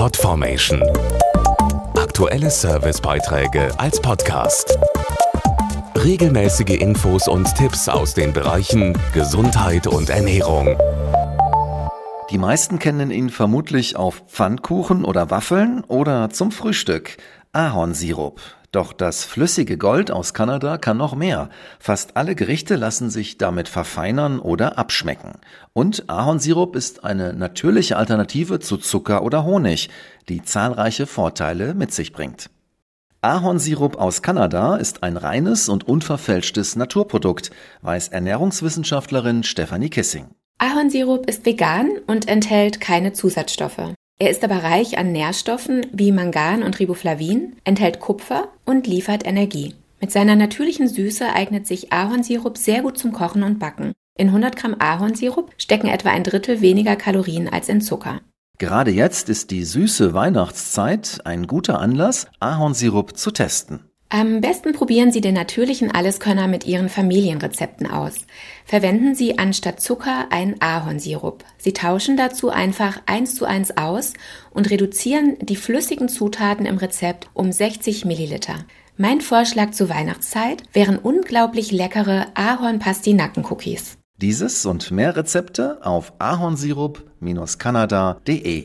Podformation. Aktuelle Servicebeiträge als Podcast. Regelmäßige Infos und Tipps aus den Bereichen Gesundheit und Ernährung. Die meisten kennen ihn vermutlich auf Pfannkuchen oder Waffeln oder zum Frühstück. Ahornsirup. Doch das flüssige Gold aus Kanada kann noch mehr. Fast alle Gerichte lassen sich damit verfeinern oder abschmecken. Und Ahornsirup ist eine natürliche Alternative zu Zucker oder Honig, die zahlreiche Vorteile mit sich bringt. Ahornsirup aus Kanada ist ein reines und unverfälschtes Naturprodukt, weiß Ernährungswissenschaftlerin Stephanie Kissing. Ahornsirup ist vegan und enthält keine Zusatzstoffe. Er ist aber reich an Nährstoffen wie Mangan und Riboflavin, enthält Kupfer und liefert Energie. Mit seiner natürlichen Süße eignet sich Ahornsirup sehr gut zum Kochen und Backen. In 100 Gramm Ahornsirup stecken etwa ein Drittel weniger Kalorien als in Zucker. Gerade jetzt ist die süße Weihnachtszeit ein guter Anlass, Ahornsirup zu testen. Am besten probieren Sie den natürlichen Alleskönner mit Ihren Familienrezepten aus. Verwenden Sie anstatt Zucker einen Ahornsirup. Sie tauschen dazu einfach eins zu eins aus und reduzieren die flüssigen Zutaten im Rezept um 60 Milliliter. Mein Vorschlag zur Weihnachtszeit wären unglaublich leckere Ahorn-Pastinaken-Cookies. Dieses und mehr Rezepte auf ahornsirup-kanada.de